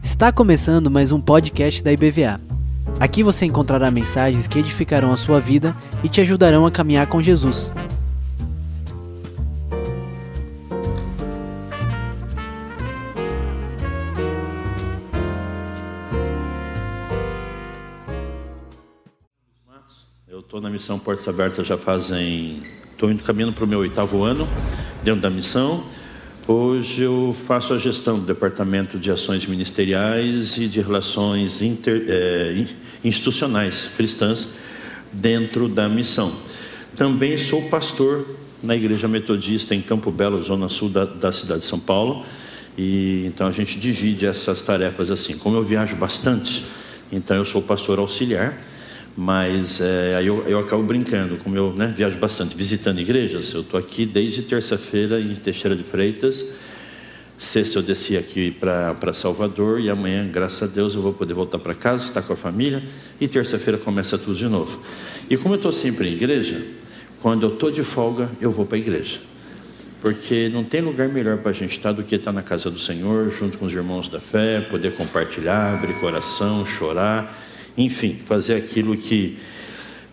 Está começando mais um podcast da IBVA. Aqui você encontrará mensagens que edificarão a sua vida e te ajudarão a caminhar com Jesus. Eu estou na missão Portas Abertas já fazem. Estou indo caminhando para o meu oitavo ano dentro da missão. Hoje eu faço a gestão do Departamento de Ações Ministeriais e de Relações Inter, eh, Institucionais Cristãs dentro da missão. Também sou pastor na Igreja Metodista em Campo Belo, zona sul da, da cidade de São Paulo. E então a gente divide essas tarefas assim. Como eu viajo bastante, então eu sou pastor auxiliar mas é, aí eu, eu, acabo brincando, como eu né, viajo bastante, visitando igrejas. Eu estou aqui desde terça-feira em Teixeira de Freitas. Sexta eu desci aqui para Salvador e amanhã, graças a Deus, eu vou poder voltar para casa, estar com a família. E terça-feira começa tudo de novo. E como eu estou sempre em igreja, quando eu estou de folga, eu vou para a igreja. Porque não tem lugar melhor para a gente estar do que estar na casa do Senhor, junto com os irmãos da fé, poder compartilhar, abrir coração, chorar enfim, fazer aquilo que,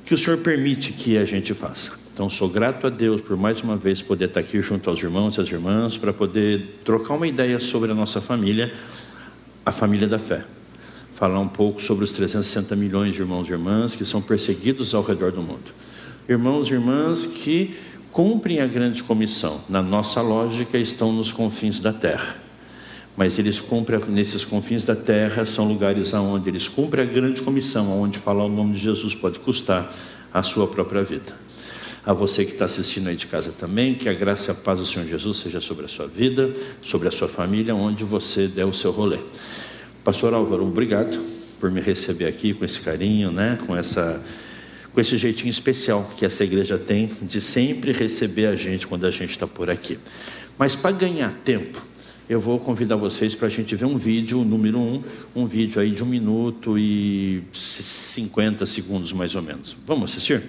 que o Senhor permite que a gente faça. Então, sou grato a Deus por mais uma vez poder estar aqui junto aos irmãos e às irmãs para poder trocar uma ideia sobre a nossa família, a família da fé. Falar um pouco sobre os 360 milhões de irmãos e irmãs que são perseguidos ao redor do mundo. Irmãos e irmãs que cumprem a grande comissão, na nossa lógica, estão nos confins da terra mas eles cumprem nesses confins da terra, são lugares aonde eles cumprem a grande comissão, onde falar o nome de Jesus pode custar a sua própria vida. A você que está assistindo aí de casa também, que a graça e a paz do Senhor Jesus seja sobre a sua vida, sobre a sua família, onde você der o seu rolê. Pastor Álvaro, obrigado por me receber aqui com esse carinho, né? com, essa, com esse jeitinho especial que essa igreja tem de sempre receber a gente quando a gente está por aqui. Mas para ganhar tempo, eu vou convidar vocês para a gente ver um vídeo, número um, um vídeo aí de um minuto e 50 segundos mais ou menos. Vamos assistir?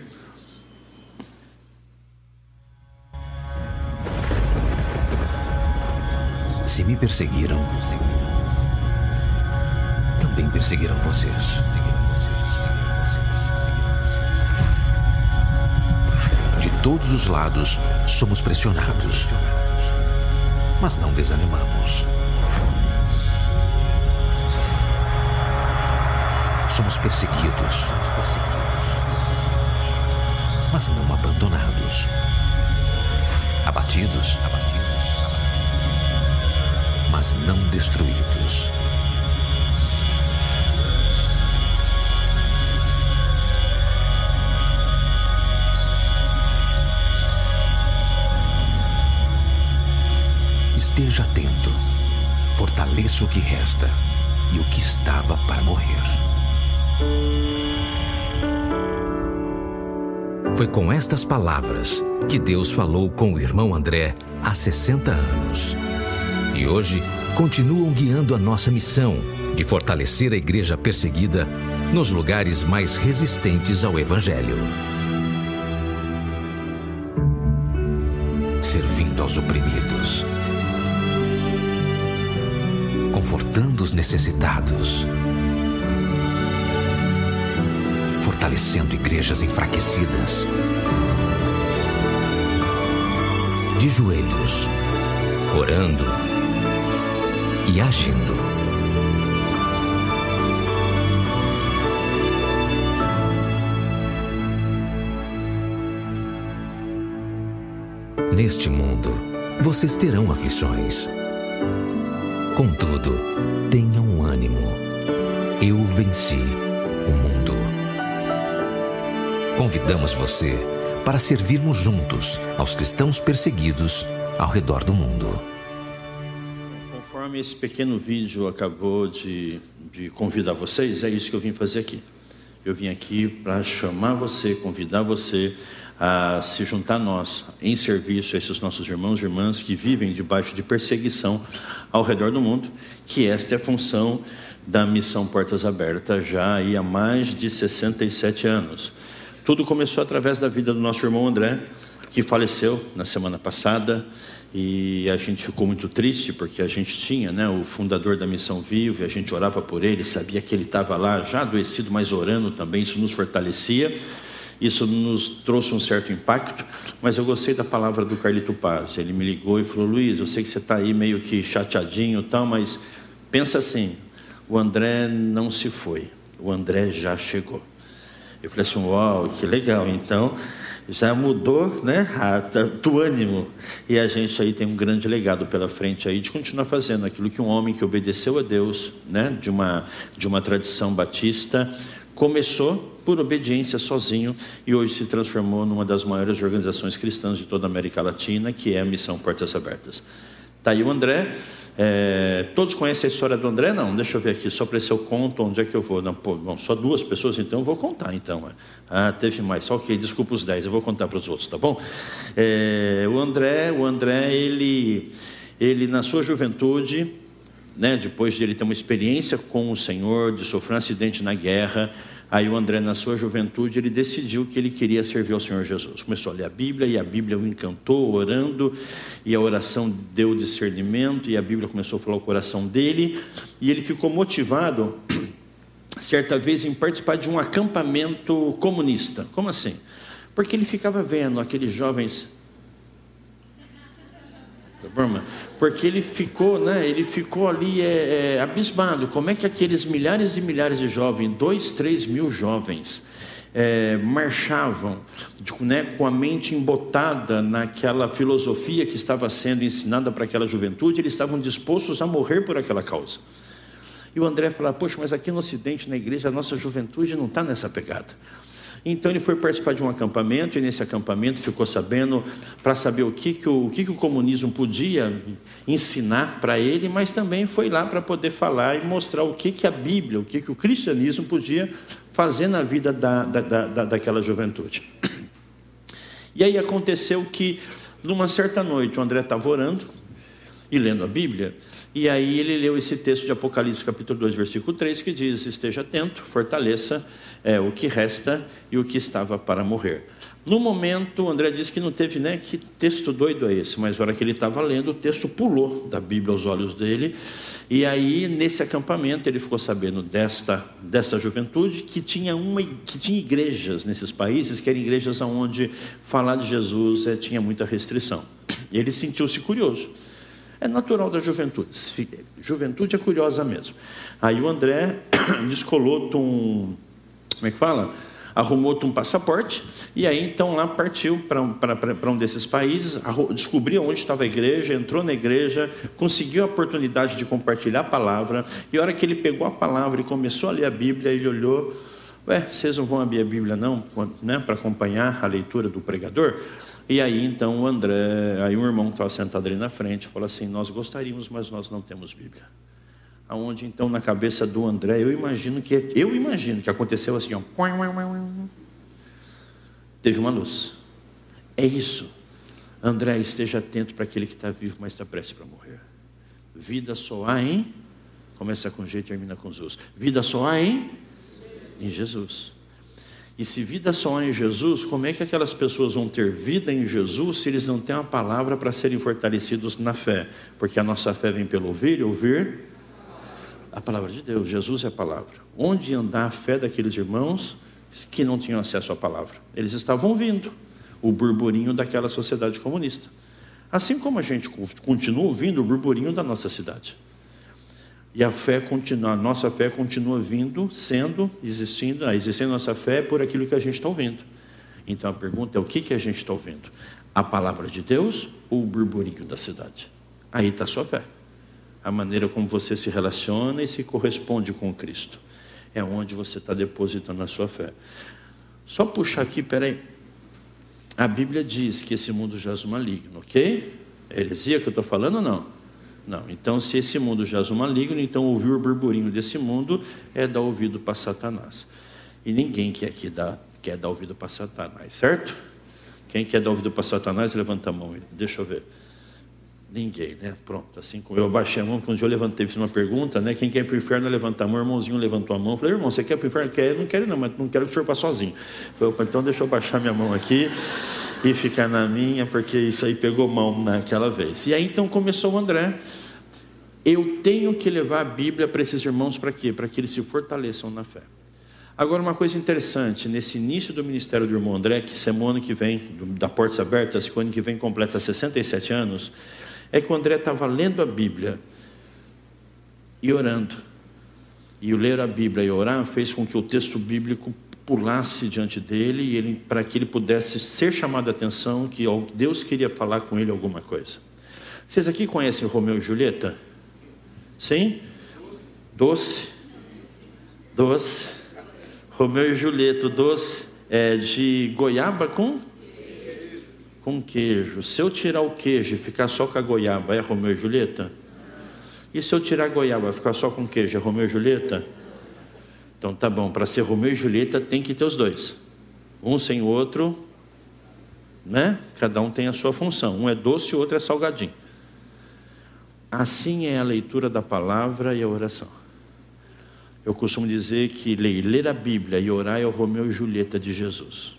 Se me perseguiram, também perseguirão vocês. De todos os lados, somos pressionados mas não desanimamos. Somos perseguidos, somos perseguidos, perseguidos, mas não abandonados. Abatidos, abatidos, abatidos, mas não destruídos. Esteja atento, fortaleça o que resta e o que estava para morrer. Foi com estas palavras que Deus falou com o irmão André há 60 anos. E hoje continuam guiando a nossa missão de fortalecer a igreja perseguida nos lugares mais resistentes ao Evangelho. Servindo aos oprimidos confortando os necessitados, fortalecendo igrejas enfraquecidas. De joelhos, orando e agindo. Neste mundo, vocês terão aflições. Contudo, tenham ânimo. Eu venci o mundo. Convidamos você para servirmos juntos aos cristãos perseguidos ao redor do mundo. Conforme esse pequeno vídeo acabou de, de convidar vocês, é isso que eu vim fazer aqui. Eu vim aqui para chamar você, convidar você a se juntar a nós em serviço a esses nossos irmãos e irmãs que vivem debaixo de perseguição ao redor do mundo, que esta é a função da missão Portas Abertas já há mais de 67 anos. Tudo começou através da vida do nosso irmão André, que faleceu na semana passada, E a gente ficou muito triste porque a gente tinha né, o fundador da Missão Viva, e a gente orava por ele, sabia que ele estava lá já adoecido, mas orando também, isso nos fortalecia. Isso nos trouxe um certo impacto, mas eu gostei da palavra do Carlito Paz. Ele me ligou e falou: Luiz, eu sei que você está aí meio que chateadinho e tal, mas pensa assim: o André não se foi, o André já chegou. Eu falei assim: uau, que legal. Então já mudou né, o ânimo. E a gente aí tem um grande legado pela frente aí de continuar fazendo aquilo que um homem que obedeceu a Deus, né, de, uma, de uma tradição batista, começou por obediência sozinho e hoje se transformou numa das maiores organizações cristãs de toda a América Latina, que é a Missão Portas Abertas. Está aí o André. É, todos conhecem a história do André? Não, deixa eu ver aqui, só para se eu conto onde é que eu vou. Não, pô, bom, só duas pessoas, então eu vou contar. Então, ah, teve mais, ok, desculpa os dez, eu vou contar para os outros, tá bom? É, o André, o André, ele, ele na sua juventude, né, depois de ele ter uma experiência com o Senhor, de sofrer um acidente na guerra, aí o André, na sua juventude, ele decidiu que ele queria servir ao Senhor Jesus. Começou a ler a Bíblia e a Bíblia o encantou, orando, e a oração deu discernimento, e a Bíblia começou a falar o coração dele, e ele ficou motivado, certa vez, em participar de um acampamento comunista. Como assim? Porque ele ficava vendo aqueles jovens porque ele ficou, né, ele ficou ali é, é, abismado. Como é que aqueles milhares e milhares de jovens, dois, três mil jovens, é, marchavam né, com a mente embotada naquela filosofia que estava sendo ensinada para aquela juventude, eles estavam dispostos a morrer por aquela causa. E o André falou: Poxa, mas aqui no Ocidente, na igreja, a nossa juventude não está nessa pegada. Então ele foi participar de um acampamento e nesse acampamento ficou sabendo para saber o que, que, o, o que, que o comunismo podia ensinar para ele, mas também foi lá para poder falar e mostrar o que, que a Bíblia, o que, que o cristianismo podia fazer na vida da, da, da, daquela juventude. E aí aconteceu que, numa certa noite, o André estava orando e lendo a Bíblia, e aí ele leu esse texto de Apocalipse, capítulo 2, versículo 3, que diz: Esteja atento, fortaleça é, o que resta e o que estava para morrer. No momento, André disse que não teve, né? Que texto doido é esse? Mas na hora que ele estava lendo, o texto pulou da Bíblia aos olhos dele. E aí, nesse acampamento, ele ficou sabendo desta, dessa juventude que tinha, uma, que tinha igrejas nesses países, que eram igrejas onde falar de Jesus é, tinha muita restrição. Ele sentiu-se curioso. É natural da juventude. Juventude é curiosa mesmo. Aí o André descolou um. Como é que fala? Arrumou um passaporte e aí então lá partiu para um, um desses países, descobriu onde estava a igreja, entrou na igreja, conseguiu a oportunidade de compartilhar a palavra e a hora que ele pegou a palavra e começou a ler a Bíblia, ele olhou, ué, vocês não vão abrir a Bíblia não, né, para acompanhar a leitura do pregador? E aí então o André, aí um irmão que estava sentado ali na frente, falou assim: Nós gostaríamos, mas nós não temos Bíblia. Aonde então na cabeça do André, eu imagino que eu imagino que aconteceu assim, ó. Teve uma luz. É isso. André, esteja atento para aquele que está vivo, mas está prestes para morrer. Vida só há em. Começa com G e termina com Jesus. Vida só há em. Em Jesus. E se vida só há em Jesus, como é que aquelas pessoas vão ter vida em Jesus se eles não têm uma palavra para serem fortalecidos na fé? Porque a nossa fé vem pelo ouvir e ouvir a palavra de Deus. Jesus é a palavra. Onde andar a fé daqueles irmãos que não tinham acesso à palavra? Eles estavam ouvindo o burburinho daquela sociedade comunista. Assim como a gente continua ouvindo o burburinho da nossa cidade. E a fé continua, a nossa fé continua vindo, sendo, existindo, da nossa fé é por aquilo que a gente está ouvindo. Então a pergunta é: o que, que a gente está ouvindo? A palavra de Deus ou o burburinho da cidade? Aí está a sua fé. A maneira como você se relaciona e se corresponde com Cristo. É onde você está depositando a sua fé. Só puxar aqui, peraí. A Bíblia diz que esse mundo jaz maligno, ok? É heresia que eu estou falando ou não? Não. Então, se esse mundo jaz o maligno, então ouvir o burburinho desse mundo é dar ouvido para Satanás. E ninguém quer, aqui dar, quer dar ouvido para Satanás, certo? Quem quer dar ouvido para Satanás, levanta a mão. Deixa eu ver. Ninguém, né? Pronto. Assim como eu baixei a mão, quando eu levantei, fiz uma pergunta, né? Quem quer ir para o inferno, levanta a mão. O irmãozinho levantou a mão. Falei, irmão, você quer ir para o inferno? Quer? Não quero, não, mas não quero que o senhor vá sozinho. Falei, então deixa eu baixar minha mão aqui. E ficar na minha, porque isso aí pegou mão naquela vez. E aí então começou o André. Eu tenho que levar a Bíblia para esses irmãos para quê? Para que eles se fortaleçam na fé. Agora, uma coisa interessante, nesse início do ministério do irmão André, que semana que vem, da Portas Abertas, que ano que vem completa 67 anos, é que o André estava lendo a Bíblia e orando. E o ler a Bíblia e orar fez com que o texto bíblico pulasse diante dele e ele, para que ele pudesse ser chamado a atenção que Deus queria falar com ele alguma coisa. Vocês aqui conhecem Romeu e Julieta? Sim? Doce? Doce. Romeu e Julieta, doce é de goiaba com? Com queijo. Se eu tirar o queijo e ficar só com a goiaba, é Romeu e Julieta? E se eu tirar a goiaba e ficar só com queijo, é Romeu e Julieta? Então tá bom, para ser Romeu e Julieta tem que ter os dois. Um sem o outro, né? Cada um tem a sua função. Um é doce e o outro é salgadinho. Assim é a leitura da palavra e a oração. Eu costumo dizer que ler a Bíblia e orar é o Romeu e Julieta de Jesus.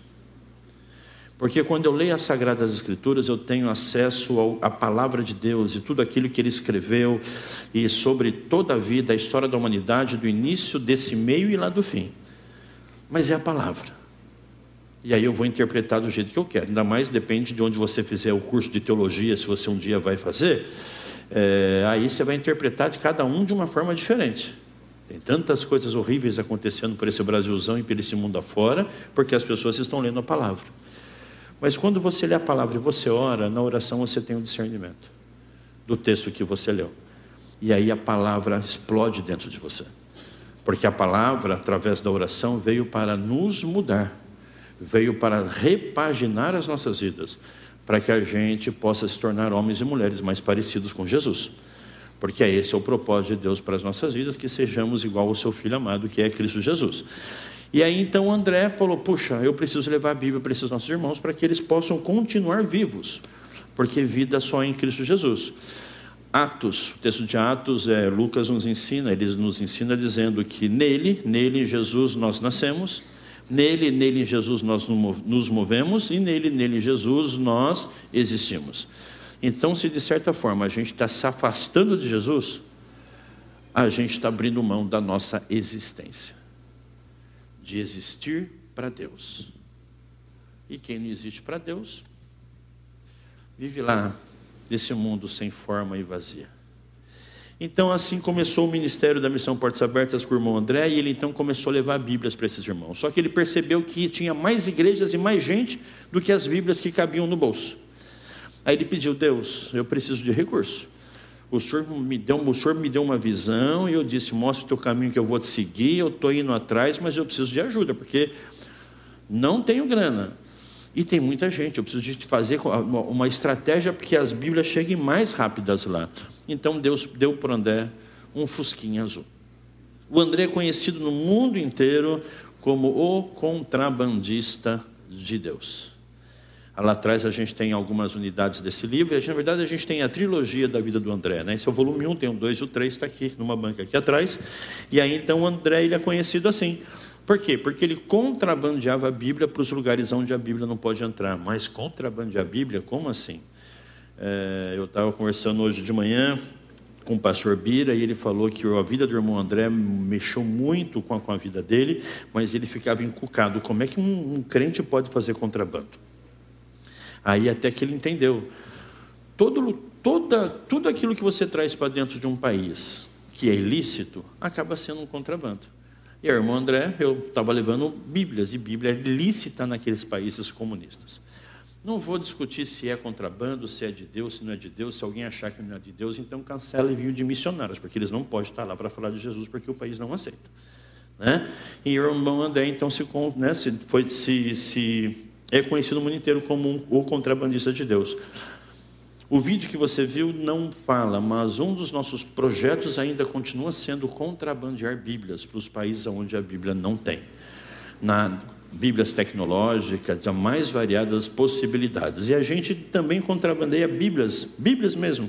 Porque quando eu leio as Sagradas Escrituras, eu tenho acesso à palavra de Deus e tudo aquilo que ele escreveu e sobre toda a vida, a história da humanidade, do início desse meio e lá do fim. Mas é a palavra. E aí eu vou interpretar do jeito que eu quero. Ainda mais depende de onde você fizer o curso de teologia, se você um dia vai fazer. É, aí você vai interpretar de cada um de uma forma diferente. Tem tantas coisas horríveis acontecendo por esse Brasilzão e por esse mundo afora, porque as pessoas estão lendo a palavra. Mas quando você lê a palavra e você ora, na oração você tem o um discernimento do texto que você leu. E aí a palavra explode dentro de você. Porque a palavra, através da oração, veio para nos mudar, veio para repaginar as nossas vidas, para que a gente possa se tornar homens e mulheres mais parecidos com Jesus. Porque esse é o propósito de Deus para as nossas vidas, que sejamos igual ao seu Filho amado, que é Cristo Jesus. E aí então André falou: Puxa, eu preciso levar a Bíblia para esses nossos irmãos para que eles possam continuar vivos, porque vida só em Cristo Jesus. Atos, o texto de Atos, é, Lucas nos ensina, ele nos ensina dizendo que nele, nele em Jesus nós nascemos, nele, nele em Jesus nós nos movemos e nele, nele em Jesus nós existimos. Então, se de certa forma a gente está se afastando de Jesus, a gente está abrindo mão da nossa existência de existir para Deus. E quem não existe para Deus, vive lá nesse mundo sem forma e vazia. Então, assim começou o ministério da Missão Portas Abertas com o irmão André, e ele então começou a levar Bíblias para esses irmãos. Só que ele percebeu que tinha mais igrejas e mais gente do que as Bíblias que cabiam no bolso. Aí ele pediu: Deus, eu preciso de recurso. O senhor, me deu, o senhor me deu uma visão e eu disse: mostre o teu caminho que eu vou te seguir. Eu estou indo atrás, mas eu preciso de ajuda, porque não tenho grana. E tem muita gente, eu preciso de fazer uma estratégia para que as Bíblias cheguem mais rápidas lá. Então Deus deu para o André um fusquinha azul. O André é conhecido no mundo inteiro como o contrabandista de Deus. Lá atrás a gente tem algumas unidades desse livro, e na verdade a gente tem a trilogia da vida do André. Né? Esse é o volume 1, tem o 2 e o 3, está aqui, numa banca aqui atrás. E aí então o André ele é conhecido assim. Por quê? Porque ele contrabandeava a Bíblia para os lugares onde a Bíblia não pode entrar. Mas contrabandear a Bíblia, como assim? É, eu estava conversando hoje de manhã com o pastor Bira e ele falou que a vida do irmão André mexeu muito com a, com a vida dele, mas ele ficava encucado. Como é que um, um crente pode fazer contrabando? Aí até que ele entendeu. Todo, toda, tudo aquilo que você traz para dentro de um país que é ilícito, acaba sendo um contrabando. E a irmã André, eu estava levando Bíblias, e Bíblia é lícita naqueles países comunistas. Não vou discutir se é contrabando, se é de Deus, se não é de Deus, se alguém achar que não é de Deus, então cancela envio de missionários, porque eles não podem estar lá para falar de Jesus, porque o país não aceita. Né? E o irmão André, então, se, né, se, foi, se, se é conhecido no mundo inteiro como o contrabandista de Deus. O vídeo que você viu não fala, mas um dos nossos projetos ainda continua sendo contrabandear Bíblias para os países onde a Bíblia não tem. Na Bíblias tecnológicas, de mais variadas possibilidades. E a gente também contrabandeia Bíblias, Bíblias mesmo,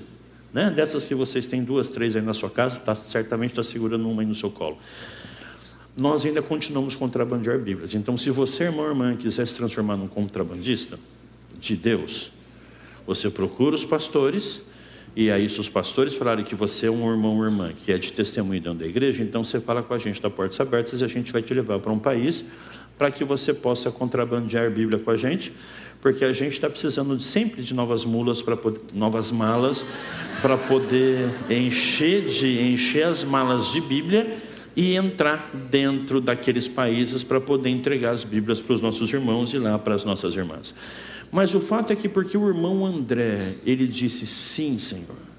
né? dessas que vocês têm duas, três aí na sua casa, tá, certamente está segurando uma aí no seu colo nós ainda continuamos contrabandear Bíblias. Então, se você, irmão ou irmã, quiser se transformar num contrabandista, de Deus. Você procura os pastores, e aí, se os pastores falarem que você é um irmão ou irmã que é de testemunho dentro da igreja, então você fala com a gente da Portas Abertas e a gente vai te levar para um país para que você possa contrabandear Bíblia com a gente, porque a gente está precisando sempre de novas mulas para novas malas para poder encher de encher as malas de Bíblia e entrar dentro daqueles países para poder entregar as Bíblias para os nossos irmãos e lá para as nossas irmãs. Mas o fato é que porque o irmão André, ele disse sim, Senhor.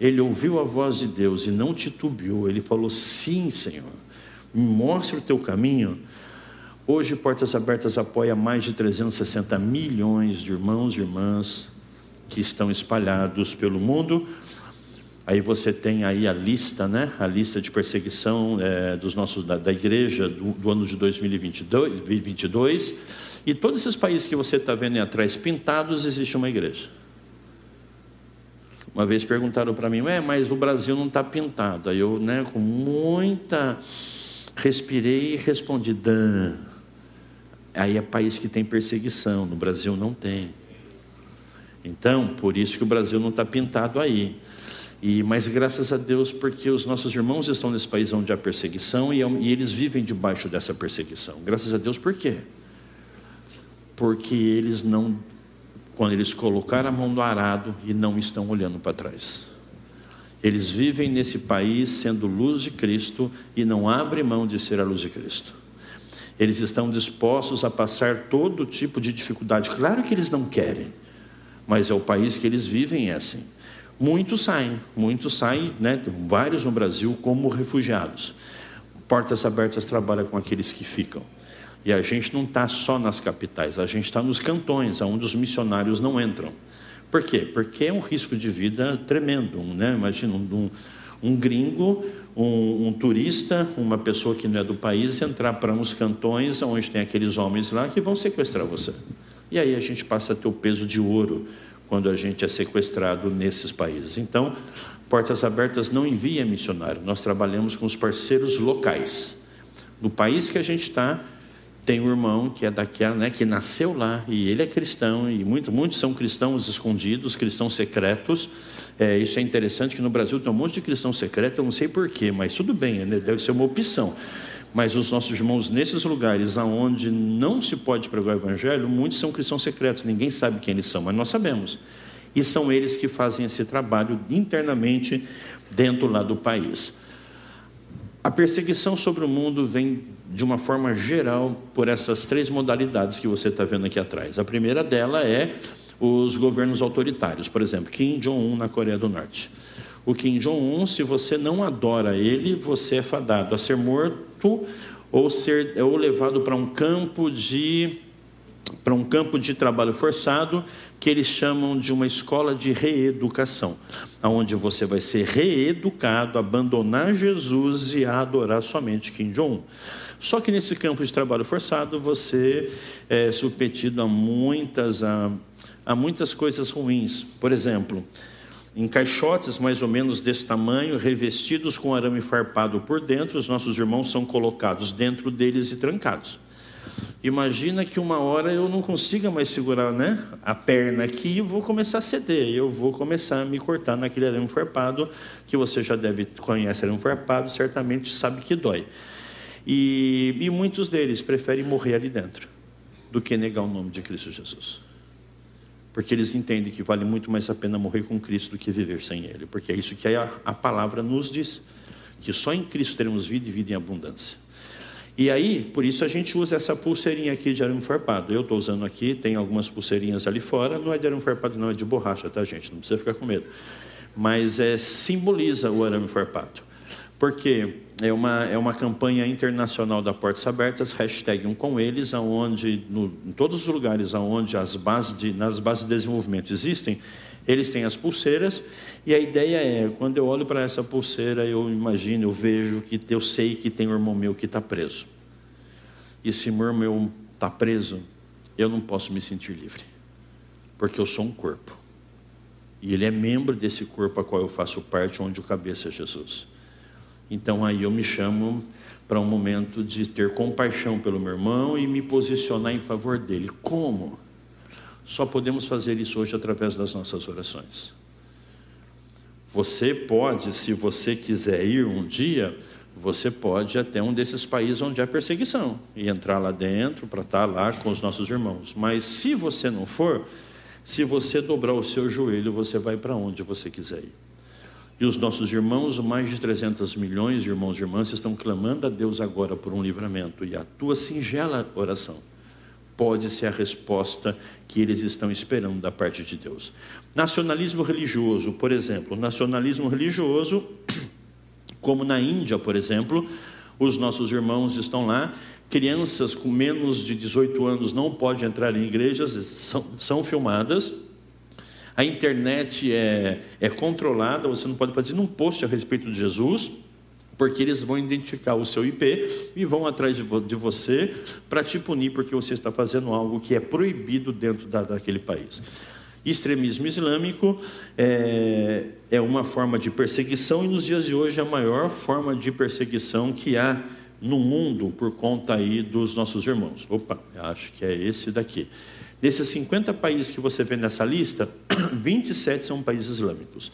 Ele ouviu a voz de Deus e não titubeou. Ele falou: Sim, Senhor. Me mostre o teu caminho. Hoje, Portas Abertas apoia mais de 360 milhões de irmãos e irmãs que estão espalhados pelo mundo. Aí você tem aí a lista, né? A lista de perseguição é, dos nossos da, da igreja do, do, ano de 2022, 2022. E todos esses países que você está vendo aí atrás pintados, existe uma igreja. Uma vez perguntaram para mim, é, mas o Brasil não está pintado. Aí eu, né, com muita respirei e respondi, Dan. Aí é país que tem perseguição, no Brasil não tem. Então, por isso que o Brasil não está pintado aí. E, mas graças a Deus, porque os nossos irmãos estão nesse país onde há perseguição e, e eles vivem debaixo dessa perseguição. Graças a Deus, por quê? porque eles não, quando eles colocaram a mão no arado e não estão olhando para trás. Eles vivem nesse país sendo luz de Cristo e não abrem mão de ser a luz de Cristo. Eles estão dispostos a passar todo tipo de dificuldade. Claro que eles não querem, mas é o país que eles vivem é assim. Muitos saem, muitos saem, né, vários no Brasil como refugiados. Portas Abertas trabalha com aqueles que ficam. E a gente não está só nas capitais, a gente está nos cantões, onde os missionários não entram. Por quê? Porque é um risco de vida tremendo. Né? Imagina um, um gringo, um, um, turista, uma pessoa que não é do país, entrar para uns cantões onde tem aqueles homens lá que vão sequestrar você. E aí a gente passa a ter o peso de ouro quando a gente é sequestrado nesses países. Então, Portas Abertas não envia missionário, nós trabalhamos com os parceiros locais. No país que a gente está, tem um irmão que é daquela, né, que nasceu lá e ele é cristão e muito, muitos são cristãos escondidos, cristãos secretos. É, isso é interessante que no Brasil tem um monte de cristão secreto, eu não sei porquê, mas tudo bem, né, deve ser uma opção. Mas os nossos irmãos nesses lugares aonde não se pode pregar o evangelho, muitos são cristãos secretos, ninguém sabe quem eles são, mas nós sabemos. E são eles que fazem esse trabalho internamente dentro lá do país. A perseguição sobre o mundo vem de uma forma geral por essas três modalidades que você está vendo aqui atrás. A primeira dela é os governos autoritários, por exemplo, Kim Jong-un na Coreia do Norte. O Kim Jong-un, se você não adora ele, você é fadado a ser morto ou ser ou levado para um campo de para um campo de trabalho forçado que eles chamam de uma escola de reeducação, onde você vai ser reeducado a abandonar Jesus e a adorar somente Kim Jong-un. Só que nesse campo de trabalho forçado você é submetido a muitas, a, a muitas coisas ruins. Por exemplo, em caixotes mais ou menos desse tamanho, revestidos com arame farpado por dentro, os nossos irmãos são colocados dentro deles e trancados. Imagina que uma hora eu não consiga mais segurar né, a perna aqui e vou começar a ceder. Eu vou começar a me cortar naquele arame farpado, que você já deve conhecer arame farpado, certamente sabe que dói. E, e muitos deles preferem morrer ali dentro do que negar o nome de Cristo Jesus. Porque eles entendem que vale muito mais a pena morrer com Cristo do que viver sem Ele. Porque é isso que a, a palavra nos diz: que só em Cristo teremos vida e vida em abundância. E aí, por isso a gente usa essa pulseirinha aqui de arame farpado. Eu estou usando aqui, tem algumas pulseirinhas ali fora, não é de arame farpado, não, é de borracha, tá, gente? Não precisa ficar com medo. Mas é, simboliza o arame farpado. Porque é uma, é uma campanha internacional da Portas Abertas, hashtag um com eles, aonde, no, em todos os lugares onde as bases de, nas bases de desenvolvimento existem, eles têm as pulseiras, e a ideia é, quando eu olho para essa pulseira, eu imagino, eu vejo que eu sei que tem um irmão meu que está preso. E se meu irmão está preso, eu não posso me sentir livre, porque eu sou um corpo. E ele é membro desse corpo a qual eu faço parte, onde o cabeça é Jesus. Então aí eu me chamo para um momento de ter compaixão pelo meu irmão e me posicionar em favor dele. Como? Só podemos fazer isso hoje através das nossas orações. Você pode, se você quiser ir um dia, você pode até um desses países onde há perseguição e entrar lá dentro para estar lá com os nossos irmãos. Mas se você não for, se você dobrar o seu joelho, você vai para onde você quiser ir. E os nossos irmãos, mais de 300 milhões de irmãos e irmãs, estão clamando a Deus agora por um livramento. E a tua singela oração pode ser a resposta que eles estão esperando da parte de Deus. Nacionalismo religioso, por exemplo, nacionalismo religioso, como na Índia, por exemplo, os nossos irmãos estão lá, crianças com menos de 18 anos não podem entrar em igrejas, são, são filmadas, a internet é, é controlada, você não pode fazer um post a respeito de Jesus, porque eles vão identificar o seu IP e vão atrás de, você para te punir porque você está fazendo algo que é proibido dentro da, daquele país. Extremismo islâmico é, é uma forma de perseguição e nos dias de hoje é a maior forma de perseguição que há no mundo por conta aí dos nossos irmãos. Opa, acho que é esse daqui. Desses 50 países que você vê nessa lista, 27 são países islâmicos.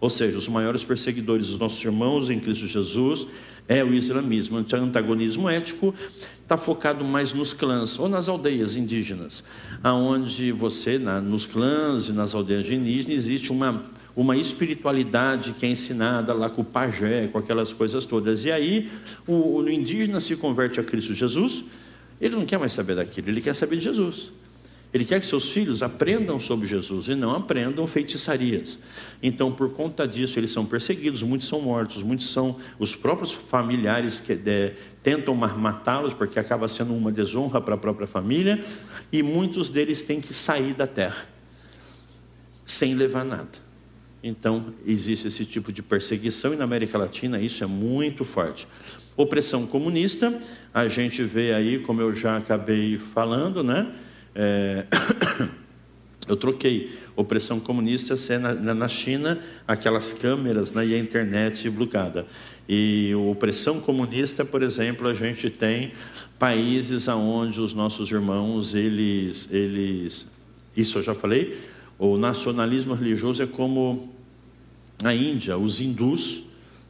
Ou seja, os maiores perseguidores dos nossos irmãos em Cristo Jesus é o islamismo. O antagonismo ético está focado mais nos clãs ou nas aldeias indígenas, aonde você, na, nos clãs e nas aldeias indígenas, existe uma, uma espiritualidade que é ensinada lá com o pajé, com aquelas coisas todas. E aí o, o indígena se converte a Cristo Jesus, ele não quer mais saber daquilo, ele quer saber de Jesus. Ele quer que seus filhos aprendam sobre Jesus e não aprendam feitiçarias. Então, por conta disso, eles são perseguidos, muitos são mortos, muitos são os próprios familiares que é, tentam matá-los, porque acaba sendo uma desonra para a própria família, e muitos deles têm que sair da terra sem levar nada. Então, existe esse tipo de perseguição, e na América Latina isso é muito forte. Opressão comunista, a gente vê aí, como eu já acabei falando, né? É... Eu troquei opressão comunista ser na, na China aquelas câmeras né, e a internet bloqueada. E opressão comunista, por exemplo, a gente tem países aonde os nossos irmãos eles eles isso eu já falei. O nacionalismo religioso é como a Índia, os hindus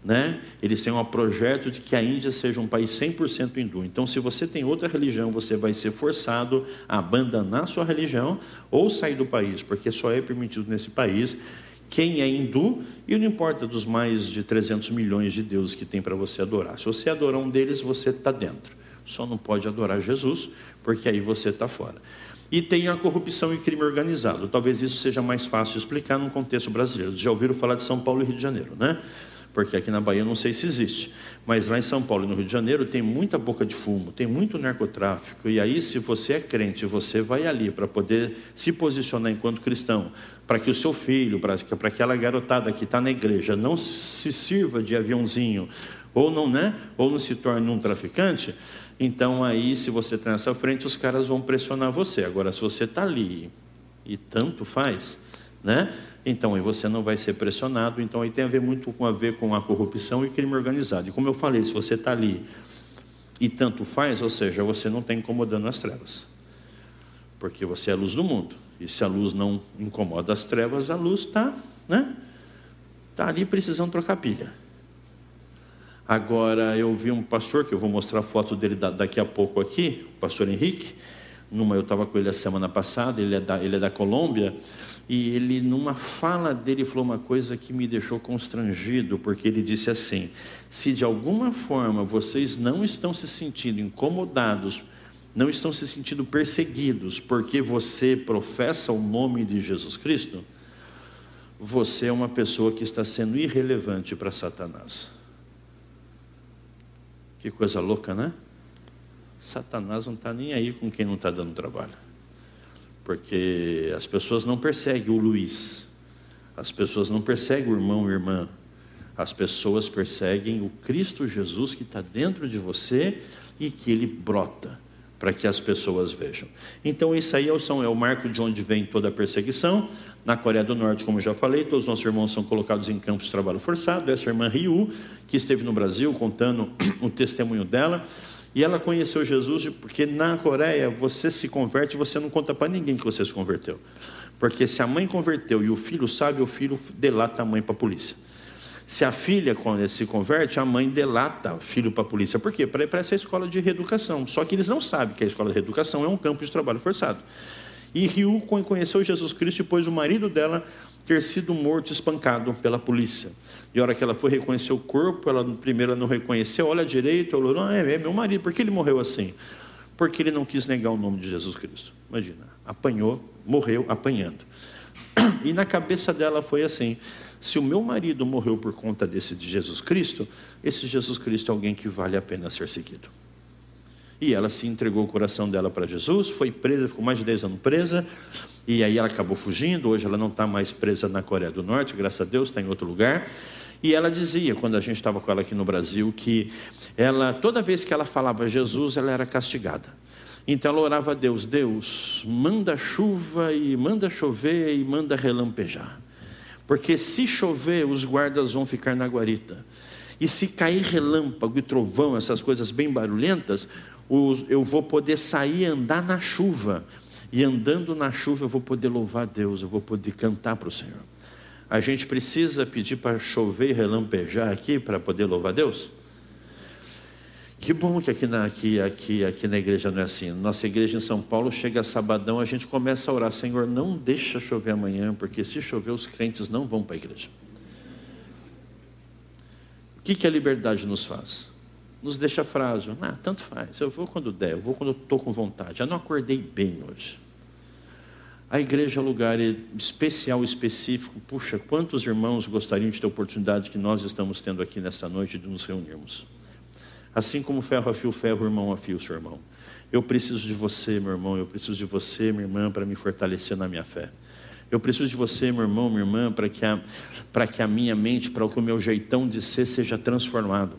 né? Eles têm um projeto de que a Índia seja um país 100% hindu. Então, se você tem outra religião, você vai ser forçado a abandonar sua religião ou sair do país, porque só é permitido nesse país quem é hindu e não importa dos mais de 300 milhões de deuses que tem para você adorar. Se você adorar um deles, você está dentro. Só não pode adorar Jesus, porque aí você está fora. E tem a corrupção e crime organizado. Talvez isso seja mais fácil explicar no contexto brasileiro. Já ouviram falar de São Paulo e Rio de Janeiro, né? Porque aqui na Bahia não sei se existe, mas lá em São Paulo e no Rio de Janeiro tem muita boca de fumo, tem muito narcotráfico, e aí se você é crente, você vai ali para poder se posicionar enquanto cristão, para que o seu filho, para aquela garotada que está na igreja não se sirva de aviãozinho, ou não, né? Ou não se torne um traficante, então aí se você está nessa frente, os caras vão pressionar você. Agora, se você está ali e tanto faz, né? Então aí você não vai ser pressionado. Então aí tem a ver muito com a ver com a corrupção e crime organizado. E como eu falei, se você está ali e tanto faz, ou seja, você não está incomodando as trevas, porque você é a luz do mundo. E se a luz não incomoda as trevas, a luz está, né? Está ali precisando trocar pilha. Agora eu vi um pastor que eu vou mostrar a foto dele daqui a pouco aqui, o pastor Henrique. Numa, eu estava com ele a semana passada, ele é da, ele é da Colômbia, e ele, numa fala dele, falou uma coisa que me deixou constrangido, porque ele disse assim: se de alguma forma vocês não estão se sentindo incomodados, não estão se sentindo perseguidos porque você professa o nome de Jesus Cristo, você é uma pessoa que está sendo irrelevante para Satanás. Que coisa louca, né? Satanás não está nem aí com quem não está dando trabalho porque as pessoas não perseguem o Luiz, as pessoas não perseguem o irmão e irmã, as pessoas perseguem o Cristo Jesus que está dentro de você e que ele brota para que as pessoas vejam. Então, isso aí é o, é o marco de onde vem toda a perseguição. Na Coreia do Norte, como já falei, todos os nossos irmãos são colocados em campos de trabalho forçado. Essa irmã Ryu, que esteve no Brasil contando o testemunho dela, E ela conheceu Jesus porque na Coreia você se converte, você não conta para ninguém que você se converteu. Porque se a mãe converteu e o filho sabe, o filho delata a mãe para a polícia. Se a filha se converte, a mãe delata o filho para a polícia. Por quê? Para essa escola de reeducação. Só que eles não sabem que a escola de reeducação é um campo de trabalho forçado. E Ryu conheceu Jesus Cristo depois o marido dela ter sido morto, espancado pela polícia. E a hora que ela foi reconhecer o corpo, ela primeiro não reconheceu, olha direito, olhou, não, é, é meu marido, por que ele morreu assim? Porque ele não quis negar o nome de Jesus Cristo. Imagina, apanhou, morreu apanhando. E na cabeça dela foi assim: se o meu marido morreu por conta desse de Jesus Cristo, esse Jesus Cristo é alguém que vale a pena ser seguido. E ela se entregou o coração dela para Jesus, foi presa, ficou mais de 10 anos presa, e aí ela acabou fugindo. Hoje ela não está mais presa na Coreia do Norte, graças a Deus, está em outro lugar. E ela dizia, quando a gente estava com ela aqui no Brasil, que ela, toda vez que ela falava Jesus, ela era castigada. Então ela orava a Deus: Deus, manda chuva e manda chover e manda relampejar. Porque se chover, os guardas vão ficar na guarita. E se cair relâmpago e trovão, essas coisas bem barulhentas, eu vou poder sair e andar na chuva. E andando na chuva eu vou poder louvar a Deus, eu vou poder cantar para o Senhor. A gente precisa pedir para chover e relampejar aqui para poder louvar a Deus? Que bom que aqui na, aqui, aqui, aqui na igreja não é assim. Nossa igreja em São Paulo chega sabadão, a gente começa a orar, Senhor, não deixa chover amanhã, porque se chover os crentes não vão para a igreja. O que, que a liberdade nos faz? Nos deixa frágil. Ah, tanto faz, eu vou quando der, eu vou quando estou com vontade. Já não acordei bem hoje. A igreja é um lugar especial, específico. Puxa, quantos irmãos gostariam de ter a oportunidade que nós estamos tendo aqui nesta noite de nos reunirmos? Assim como ferro afia o ferro, irmão afia o seu irmão. Eu preciso de você, meu irmão, eu preciso de você, minha irmã, para me fortalecer na minha fé. Eu preciso de você, meu irmão, minha irmã, para que a, que a minha mente, para que o meu jeitão de ser seja transformado.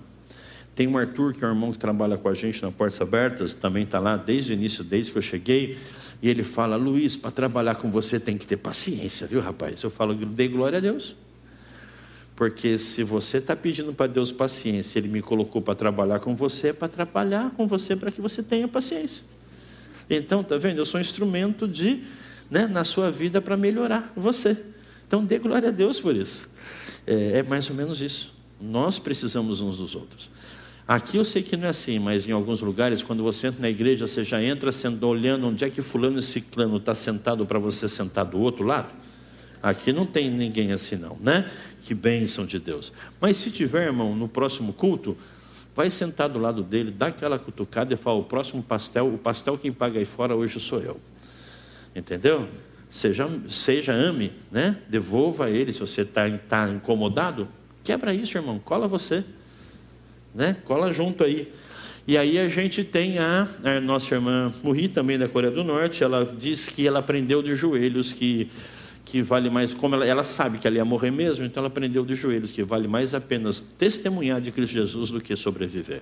Tem o Arthur, que é um irmão que trabalha com a gente na Portas Abertas, também está lá desde o início, desde que eu cheguei. E ele fala: Luiz, para trabalhar com você tem que ter paciência, viu, rapaz? Eu falo: dei glória a Deus. Porque se você está pedindo para Deus paciência, Ele me colocou para trabalhar com você, é para trabalhar com você para que você tenha paciência. Então, tá vendo? Eu sou um instrumento de, né, na sua vida para melhorar você. Então, dê glória a Deus por isso. É, é mais ou menos isso. Nós precisamos uns dos outros. Aqui eu sei que não é assim, mas em alguns lugares, quando você entra na igreja, você já entra sendo, olhando onde é que fulano e ciclano está sentado para você sentar do outro lado. Aqui não tem ninguém assim não, né? Que bênção de Deus. Mas se tiver, irmão, no próximo culto, vai sentar do lado dele, dá aquela cutucada e fala, o próximo pastel, o pastel quem paga aí fora hoje sou eu. Entendeu? Seja, seja ame, né? Devolva a ele se você está tá incomodado. Quebra isso, irmão, cola você né? Cola junto aí. E aí a gente tem a, a nossa irmã Murri, também da Coreia do Norte, ela diz que ela aprendeu de joelhos que que vale mais, como ela, ela sabe que ela ia morrer mesmo, então ela aprendeu de joelhos que vale mais apenas testemunhar de Cristo Jesus do que sobreviver.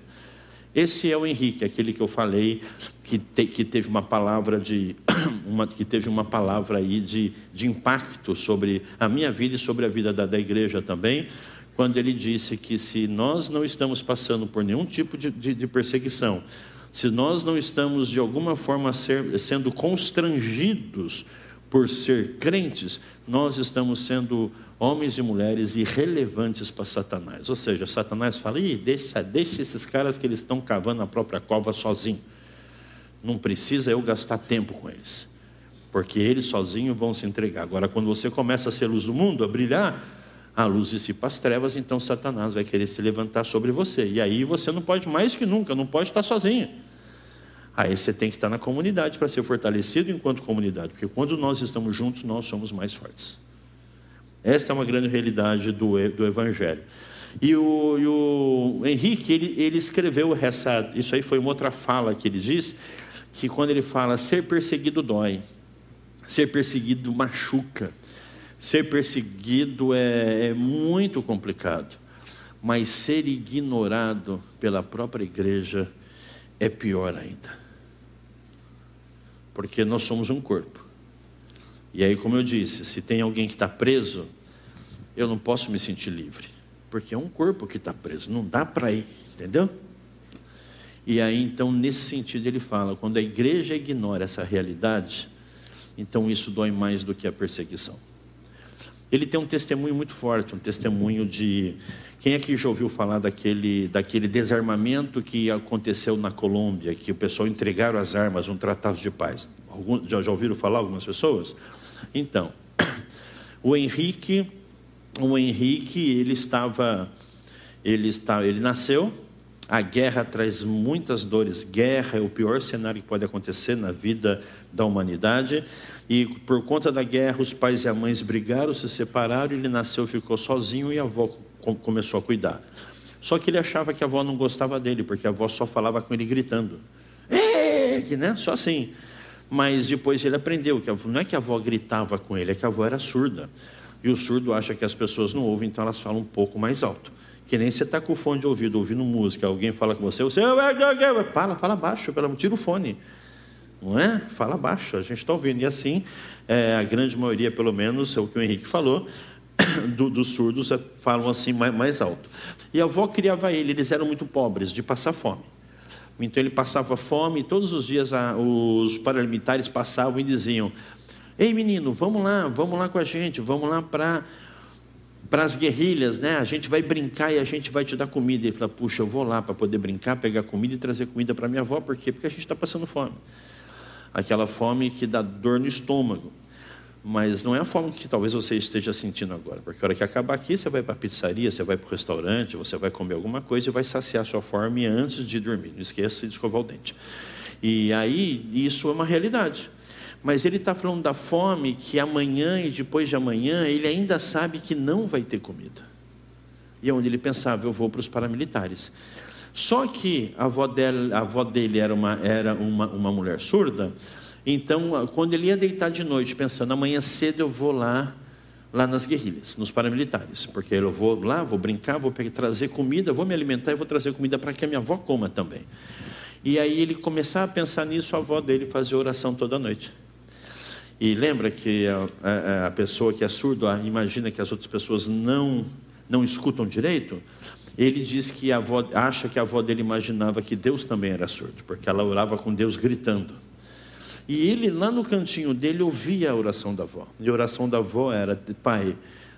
Esse é o Henrique, aquele que eu falei que, te, que teve uma palavra de uma, que teve uma palavra aí de, de impacto sobre a minha vida e sobre a vida da, da igreja também quando ele disse que se nós não estamos passando por nenhum tipo de, de, de perseguição, se nós não estamos de alguma forma ser, sendo constrangidos por ser crentes, nós estamos sendo homens e mulheres irrelevantes para Satanás. Ou seja, Satanás fala: Ih, deixa, deixa esses caras que eles estão cavando a própria cova sozinho. Não precisa eu gastar tempo com eles, porque eles sozinhos vão se entregar. Agora, quando você começa a ser luz do mundo, a brilhar, a luz dissipa as trevas, então Satanás vai querer se levantar sobre você. E aí você não pode mais que nunca, não pode estar sozinho. Aí você tem que estar na comunidade para ser fortalecido enquanto comunidade, porque quando nós estamos juntos, nós somos mais fortes. Essa é uma grande realidade do, do Evangelho. E o, e o Henrique, ele, ele escreveu essa, isso aí foi uma outra fala que ele diz, que quando ele fala ser perseguido dói, ser perseguido machuca, Ser perseguido é, é muito complicado, mas ser ignorado pela própria igreja é pior ainda. Porque nós somos um corpo. E aí, como eu disse, se tem alguém que está preso, eu não posso me sentir livre, porque é um corpo que está preso, não dá para ir, entendeu? E aí, então, nesse sentido, ele fala: quando a igreja ignora essa realidade, então isso dói mais do que a perseguição. Ele tem um testemunho muito forte, um testemunho de. Quem aqui já ouviu falar daquele, daquele desarmamento que aconteceu na Colômbia, que o pessoal entregaram as armas, um tratado de paz? Algum, já, já ouviram falar algumas pessoas? Então, o Henrique, o Henrique, ele estava, ele estava, ele nasceu a guerra traz muitas dores. Guerra é o pior cenário que pode acontecer na vida da humanidade. E por conta da guerra, os pais e as mães brigaram, se separaram. Ele nasceu, ficou sozinho e a avó começou a cuidar. Só que ele achava que a avó não gostava dele, porque a avó só falava com ele gritando. Né? Só assim. Mas depois ele aprendeu que não é que a avó gritava com ele, é que a avó era surda. E o surdo acha que as pessoas não ouvem, então elas falam um pouco mais alto. Que nem você está com o fone de ouvido, ouvindo música, alguém fala com você, você. Fala, fala baixo, pelo amor, tira o fone. Não é? Fala baixo, a gente está ouvindo. E assim, é, a grande maioria, pelo menos, é o que o Henrique falou, do, dos surdos é, falam assim mais, mais alto. E a avó criava ele, eles eram muito pobres, de passar fome. Então ele passava fome, e todos os dias a, os paramilitares passavam e diziam: Ei menino, vamos lá, vamos lá com a gente, vamos lá para para as guerrilhas, né? A gente vai brincar e a gente vai te dar comida. Ele fala, puxa, eu vou lá para poder brincar, pegar comida e trazer comida para minha avó, por quê? Porque a gente está passando fome. Aquela fome que dá dor no estômago. Mas não é a fome que talvez você esteja sentindo agora, porque a hora que acabar aqui, você vai para a pizzaria, você vai para o restaurante, você vai comer alguma coisa e vai saciar sua fome antes de dormir. Não esqueça de escovar o dente. E aí, isso é uma realidade. Mas ele está falando da fome que amanhã e depois de amanhã ele ainda sabe que não vai ter comida. E é onde ele pensava, eu vou para os paramilitares. Só que a avó dele, a avó dele era, uma, era uma, uma mulher surda, então quando ele ia deitar de noite, pensando, amanhã cedo eu vou lá, lá nas guerrilhas, nos paramilitares, porque eu vou lá, vou brincar, vou trazer comida, vou me alimentar e vou trazer comida para que a minha avó coma também. E aí ele começar a pensar nisso, a avó dele fazia oração toda noite. E lembra que a, a, a pessoa que é surda imagina que as outras pessoas não, não escutam direito? Ele diz que a avó, acha que a avó dele imaginava que Deus também era surdo, porque ela orava com Deus gritando. E ele, lá no cantinho dele, ouvia a oração da avó. E a oração da avó era: Pai,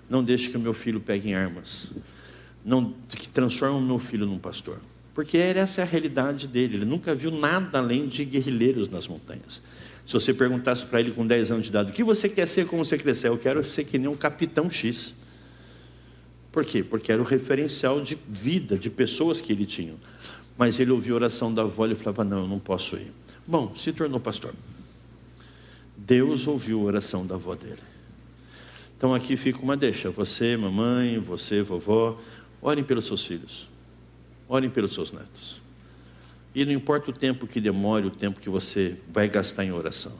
não deixe que o meu filho pegue em armas. Não, que transforme o meu filho num pastor. Porque essa é a realidade dele. Ele nunca viu nada além de guerrilheiros nas montanhas. Se você perguntasse para ele com 10 anos de idade, o que você quer ser quando você crescer? Eu quero ser que nem um capitão X. Por quê? Porque era o referencial de vida, de pessoas que ele tinha. Mas ele ouvia a oração da avó e falava: Não, eu não posso ir. Bom, se tornou pastor. Deus ouviu a oração da avó dele. Então aqui fica uma deixa. Você, mamãe, você, vovó, orem pelos seus filhos. Orem pelos seus netos. E não importa o tempo que demore, o tempo que você vai gastar em oração.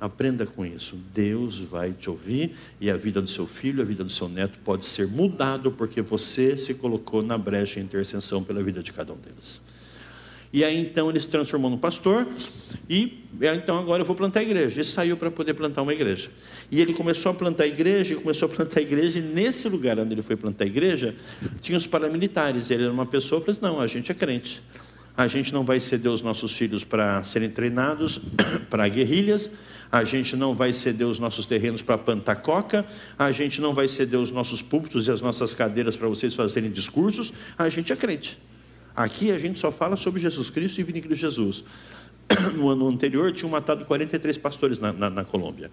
Aprenda com isso. Deus vai te ouvir e a vida do seu filho, a vida do seu neto pode ser mudado porque você se colocou na brecha de intercessão pela vida de cada um deles. E aí então ele se transformou num pastor e então agora eu vou plantar a igreja. Ele saiu para poder plantar uma igreja. E ele começou a plantar a igreja, e começou a plantar a igreja, e nesse lugar onde ele foi plantar a igreja, tinha os paramilitares. Ele era uma pessoa, falou assim, não, a gente é crente. A gente não vai ceder os nossos filhos para serem treinados para guerrilhas. A gente não vai ceder os nossos terrenos para plantar coca. A gente não vai ceder os nossos púlpitos e as nossas cadeiras para vocês fazerem discursos. A gente é crente. Aqui a gente só fala sobre Jesus Cristo e vida em Cristo Jesus. No ano anterior tinham matado 43 pastores na, na, na Colômbia.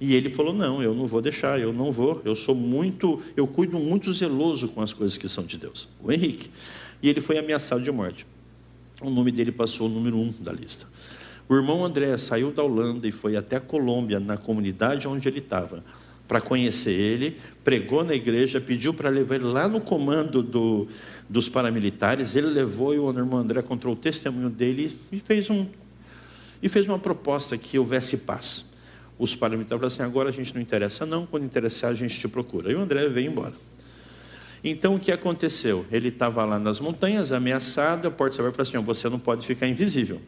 E ele falou: Não, eu não vou deixar, eu não vou. Eu sou muito, eu cuido muito zeloso com as coisas que são de Deus. O Henrique. E ele foi ameaçado de morte o nome dele passou o número um da lista. O irmão André saiu da Holanda e foi até a Colômbia, na comunidade onde ele estava, para conhecer ele, pregou na igreja, pediu para levar ele lá no comando do, dos paramilitares. Ele levou e o irmão André contou o testemunho dele e fez, um, e fez uma proposta que houvesse paz. Os paramilitares falaram assim: agora a gente não interessa, não, quando interessar a gente te procura. E o André veio embora. Então o que aconteceu? Ele estava lá nas montanhas, ameaçado, a Portas Abertas falou assim: você não pode ficar invisível.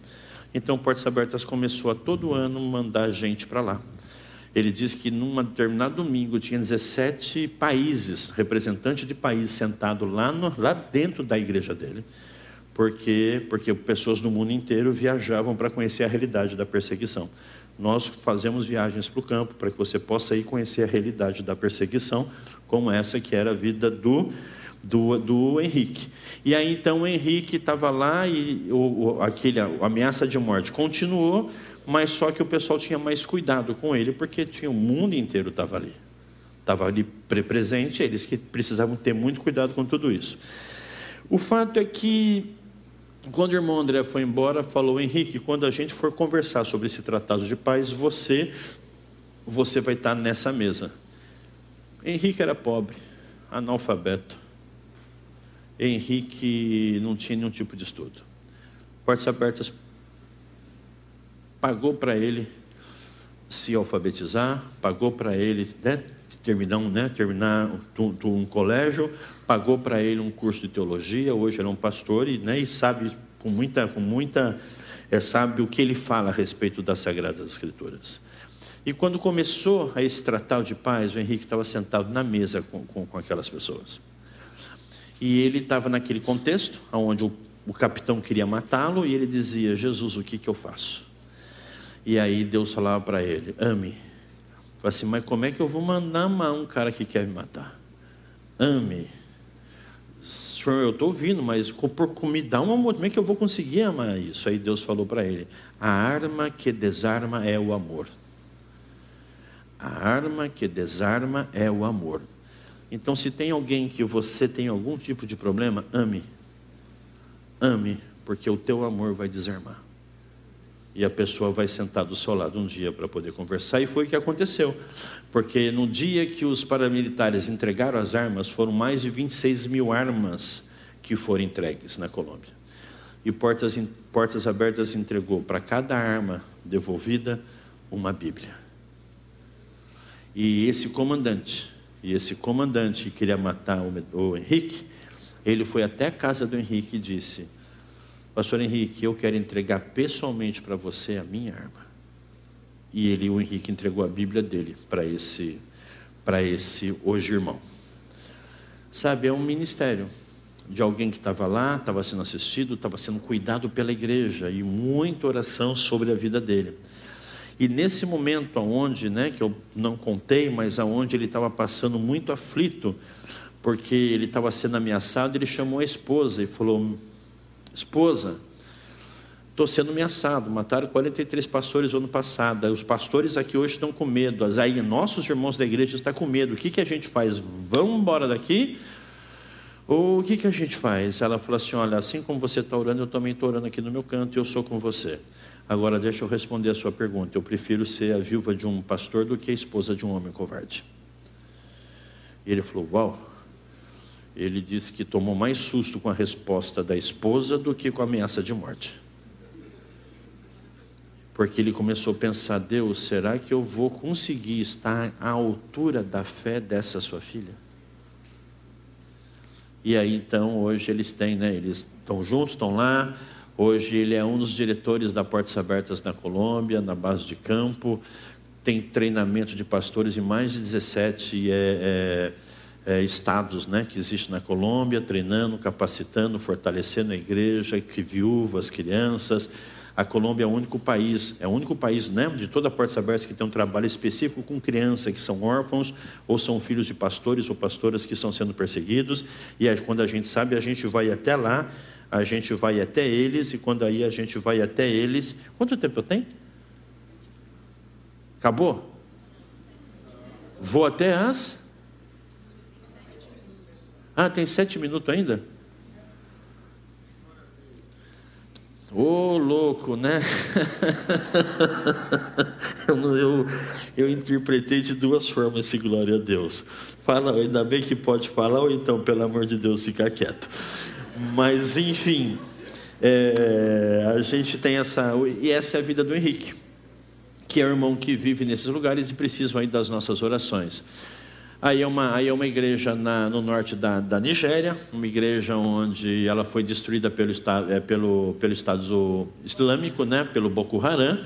Então Portas Abertas começou a todo ano mandar gente para lá. Ele diz que num determinado domingo tinha 17 países, representantes de países sentados lá, no, lá dentro da igreja dele, Porque, porque pessoas do mundo inteiro viajavam para conhecer a realidade da perseguição. Nós fazemos viagens para o campo para que você possa ir conhecer a realidade da perseguição, como essa que era a vida do, do, do Henrique. E aí então o Henrique estava lá e o, o, aquele, a ameaça de morte continuou, mas só que o pessoal tinha mais cuidado com ele, porque tinha o mundo inteiro estava ali. Estava ali presente, eles que precisavam ter muito cuidado com tudo isso. O fato é que quando o irmão André foi embora, falou: Henrique, quando a gente for conversar sobre esse tratado de paz, você, você vai estar nessa mesa. Henrique era pobre, analfabeto. Henrique não tinha nenhum tipo de estudo. Portas Abertas pagou para ele se alfabetizar, pagou para ele né, terminar, né, terminar um, um colégio, pagou para ele um curso de teologia, hoje ele é um pastor e, né, e sabe com muita, com muita, é, sabe o que ele fala a respeito das Sagradas Escrituras. E quando começou a esse tratado de paz, o Henrique estava sentado na mesa com, com, com aquelas pessoas. E ele estava naquele contexto, onde o, o capitão queria matá-lo, e ele dizia: Jesus, o que, que eu faço? E aí Deus falava para ele: ame. Falei assim, mas como é que eu vou mandar amar um cara que quer me matar? Ame. Senhor, eu estou ouvindo, mas por, me dá um amor, como é que eu vou conseguir amar isso? Aí Deus falou para ele: a arma que desarma é o amor. A arma que desarma é o amor. Então, se tem alguém que você tem algum tipo de problema, ame. Ame, porque o teu amor vai desarmar e a pessoa vai sentar do seu lado um dia para poder conversar, e foi o que aconteceu, porque no dia que os paramilitares entregaram as armas, foram mais de 26 mil armas que foram entregues na Colômbia. E Portas, Portas Abertas entregou para cada arma devolvida uma Bíblia. E esse comandante, e esse comandante que queria matar o, Henrique, ele foi até a casa do Henrique e disse: Pastor Henrique, eu quero entregar pessoalmente para você a minha arma. E ele, o Henrique, entregou a Bíblia dele para esse, para esse hoje irmão. Sabe, é um ministério de alguém que estava lá, estava sendo assistido, estava sendo cuidado pela igreja e muita oração sobre a vida dele. E nesse momento aonde, né, que eu não contei, mas aonde ele estava passando muito aflito, porque ele estava sendo ameaçado, ele chamou a esposa e falou: Esposa, estou sendo ameaçado. Mataram 43 pastores ano passado. Os pastores aqui hoje estão com medo. Aí nossos irmãos da igreja estão com medo. O que, que a gente faz? Vamos embora daqui? Ou o que, que a gente faz? Ela falou assim: Olha, assim como você está orando, eu também estou orando aqui no meu canto e eu sou com você. Agora deixa eu responder a sua pergunta. Eu prefiro ser a viúva de um pastor do que a esposa de um homem covarde. E ele falou: Uau, ele disse que tomou mais susto com a resposta da esposa do que com a ameaça de morte. Porque ele começou a pensar: Deus, será que eu vou conseguir estar à altura da fé dessa sua filha? E aí então, hoje eles têm, né? Eles estão juntos, estão lá. Hoje ele é um dos diretores da Portas Abertas na Colômbia, na base de campo. Tem treinamento de pastores em mais de 17 e é, é é, estados né, que existem na Colômbia, treinando, capacitando, fortalecendo a igreja, que viúvas, crianças. A Colômbia é o único país, é o único país né, de toda a Portas Abertas que tem um trabalho específico com crianças que são órfãos ou são filhos de pastores ou pastoras que estão sendo perseguidos. E quando a gente sabe, a gente vai até lá, a gente vai até eles, e quando aí a gente vai até eles. Quanto tempo eu tenho? Acabou? Vou até as ah, tem sete minutos ainda? Ô oh, louco, né? eu, eu, eu, interpretei de duas formas esse glória a Deus. Fala, ainda bem que pode falar, ou então, pelo amor de Deus, ficar quieto. Mas, enfim, é, a gente tem essa. E essa é a vida do Henrique, que é o irmão que vive nesses lugares e precisa aí das nossas orações. Aí é uma, aí é uma igreja na, no norte da, da Nigéria, uma igreja onde ela foi destruída pelo, é, pelo, pelo Estado Islâmico, né, pelo Boko Haram.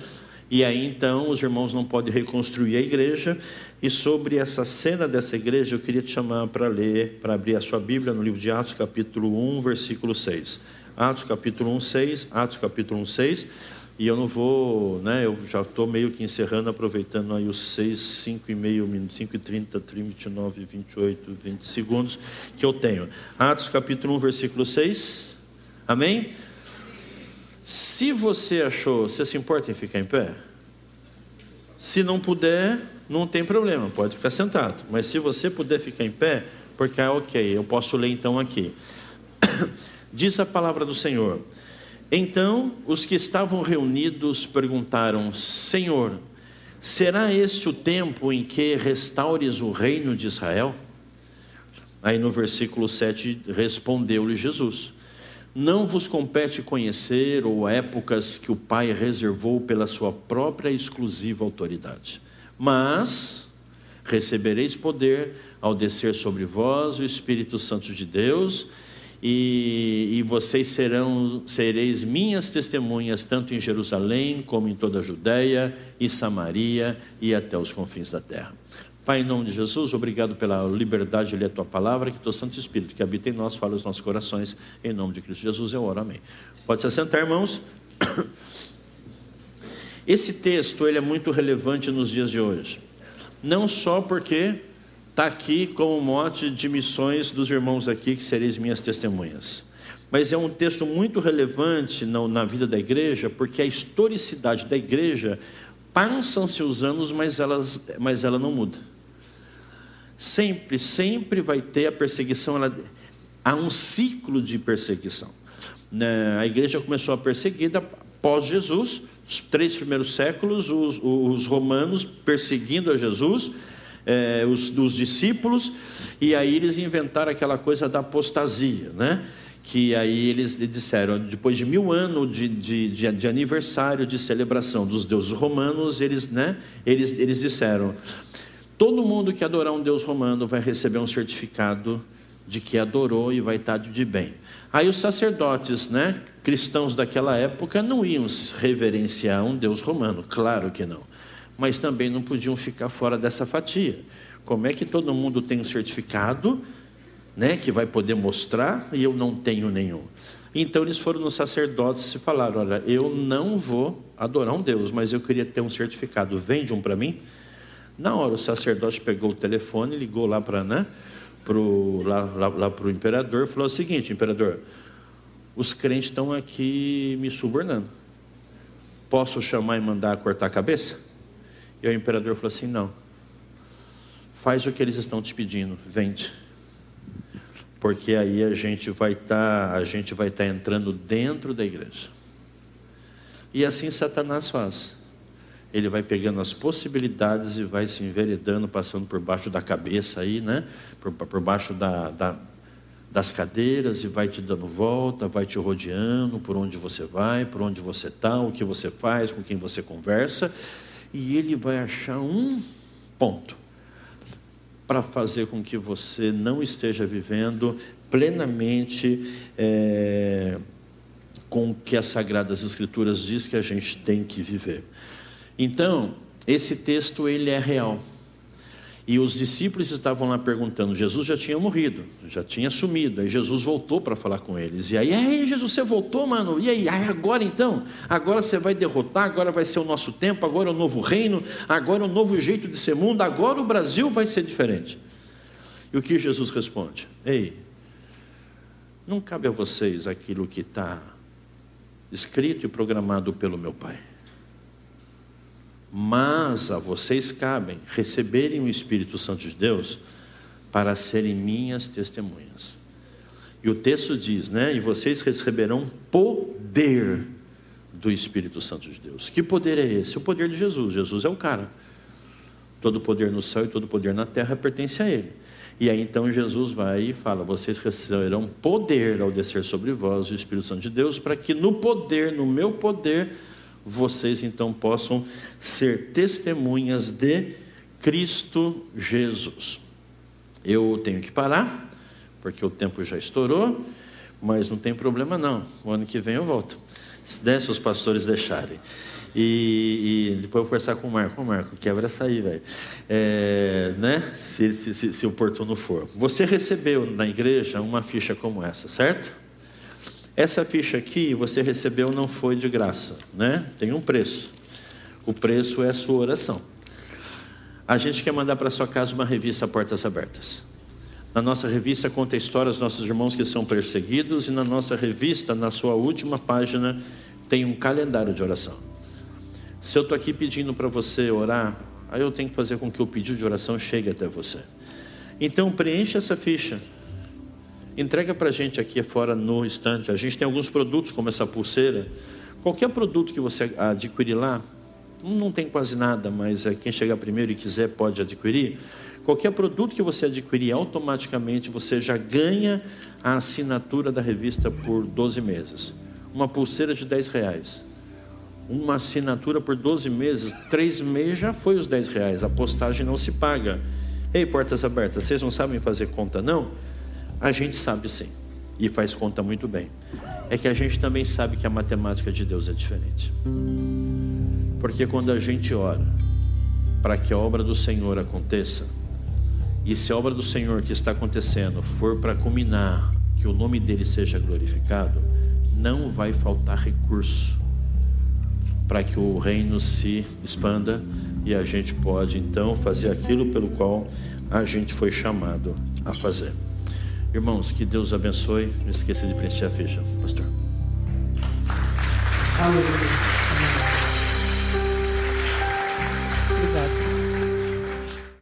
E aí então os irmãos não podem reconstruir a igreja. E sobre essa cena dessa igreja, eu queria te chamar para ler, para abrir a sua Bíblia no livro de Atos, capítulo 1, versículo 6. Atos, capítulo 1, 6. Atos, capítulo 1, 6. E eu não vou, né? Eu já estou meio que encerrando, aproveitando aí os 6, 5 e meio minutos, 5 e 30, 29, 28, 20 segundos que eu tenho. Atos capítulo 1, versículo 6. Amém? Se você achou, você se importa em ficar em pé? Se não puder, não tem problema, pode ficar sentado. Mas se você puder ficar em pé, porque é ok, eu posso ler então aqui. Diz a palavra do Senhor. Então os que estavam reunidos perguntaram: Senhor, será este o tempo em que restaures o reino de Israel? Aí no versículo 7 respondeu-lhe Jesus: Não vos compete conhecer ou épocas que o Pai reservou pela sua própria exclusiva autoridade, mas recebereis poder ao descer sobre vós o Espírito Santo de Deus e, e, vocês serão, sereis minhas testemunhas, tanto em Jerusalém, como em toda a Judéia e Samaria e até os confins da terra. Pai, em nome de Jesus, obrigado pela liberdade de ler a tua palavra, que teu Santo Espírito que habita em nós, fala os nossos corações, em nome de Cristo Jesus eu oro, amém. Pode se assentar, irmãos. Esse texto ele é muito relevante nos dias de hoje, não só porque está aqui como mote de missões dos irmãos aqui, que sereis minhas testemunhas. Mas é um texto muito relevante na, vida da igreja, porque a historicidade da igreja, passam-se os anos, mas, elas, mas ela não muda. Sempre, sempre vai ter a perseguição, ela, há um ciclo de perseguição. Né? A igreja começou a perseguida após Jesus, os três primeiros séculos, os, os romanos perseguindo a Jesus, é, os, dos discípulos, e aí eles inventaram aquela coisa da apostasia, né? que aí eles disseram, depois de mil anos de, de, de, de, aniversário de celebração dos deuses romanos, eles, né, eles, eles disseram: todo mundo que adorar um deus romano vai receber um certificado de que adorou e vai estar de bem. Aí os sacerdotes, né, cristãos daquela época, não iam reverenciar um deus romano, claro que não mas também não podiam ficar fora dessa fatia. Como é que todo mundo tem um certificado, né, que vai poder mostrar e eu não tenho nenhum? Então eles foram nos sacerdotes e falaram: Olha, eu não vou adorar um Deus, mas eu queria ter um certificado, vende um para mim? Na hora o sacerdote pegou o telefone, ligou lá para né, pro, lá, lá, lá o imperador e falou o seguinte: Imperador, os crentes estão aqui me subornando. Posso chamar e mandar cortar a cabeça? E o imperador falou assim: não, faz o que eles estão te pedindo, vende. Porque aí a gente vai estar, tá, a gente vai estar tá entrando dentro da igreja. E assim Satanás faz. Ele vai pegando as possibilidades e vai se enveredando, passando por baixo da cabeça aí, né? Por, por baixo da, da, das cadeiras e vai te dando volta, vai te rodeando por onde você vai, por onde você está, o que você faz, com quem você conversa e ele vai achar um ponto para fazer com que você não esteja vivendo plenamente é, com o que as Sagradas Escrituras diz que a gente tem que viver. Então, esse texto ele é real. E os discípulos estavam lá perguntando, Jesus já tinha morrido, já tinha sumido. Aí Jesus voltou para falar com eles. E aí, aí, Jesus, você voltou, mano? E aí, agora então? Agora você vai derrotar, agora vai ser o nosso tempo, agora é o novo reino, agora é o novo jeito de ser mundo, agora o Brasil vai ser diferente. E o que Jesus responde? Ei, não cabe a vocês aquilo que está escrito e programado pelo meu Pai mas a vocês cabem receberem o Espírito Santo de Deus para serem minhas testemunhas. E o texto diz, né? E vocês receberão poder do Espírito Santo de Deus. Que poder é esse? O poder de Jesus. Jesus é o cara. Todo poder no céu e todo poder na terra pertence a Ele. E aí então Jesus vai e fala: Vocês receberão poder ao descer sobre vós o Espírito Santo de Deus, para que no poder, no meu poder, vocês então possam ser testemunhas de Cristo Jesus. Eu tenho que parar, porque o tempo já estourou, mas não tem problema não. O ano que vem eu volto. né, se os pastores deixarem. E, e, depois eu vou conversar com o Marco. Ô, Marco, quebra essa aí, velho. É, né? Se, se, se, se oportuno for. Você recebeu na igreja uma ficha como essa, certo? Essa ficha aqui você recebeu não foi de graça, né? Tem um preço. O preço é a sua oração. A gente quer mandar para sua casa uma revista Portas Abertas. Na nossa revista conta a história dos nossos irmãos que são perseguidos e na nossa revista, na sua última página, tem um calendário de oração. Se eu estou aqui pedindo para você orar, aí eu tenho que fazer com que o pedido de oração chegue até você. Então preencha essa ficha. Entrega para a gente aqui fora no estante. A gente tem alguns produtos como essa pulseira. Qualquer produto que você adquirir lá, não tem quase nada, mas é quem chegar primeiro e quiser pode adquirir. Qualquer produto que você adquirir, automaticamente você já ganha a assinatura da revista por 12 meses. Uma pulseira de 10 reais uma assinatura por 12 meses, três meses já foi os 10 reais, a postagem não se paga. Ei, portas abertas, vocês não sabem fazer conta, não? A gente sabe sim, e faz conta muito bem. É que a gente também sabe que a matemática de Deus é diferente. Porque quando a gente ora para que a obra do Senhor aconteça, e se a obra do Senhor que está acontecendo for para culminar, que o nome dele seja glorificado, não vai faltar recurso para que o reino se expanda e a gente pode então fazer aquilo pelo qual a gente foi chamado a fazer. Irmãos, que Deus abençoe. Não esqueça de preencher a ficha, pastor. Aleluia.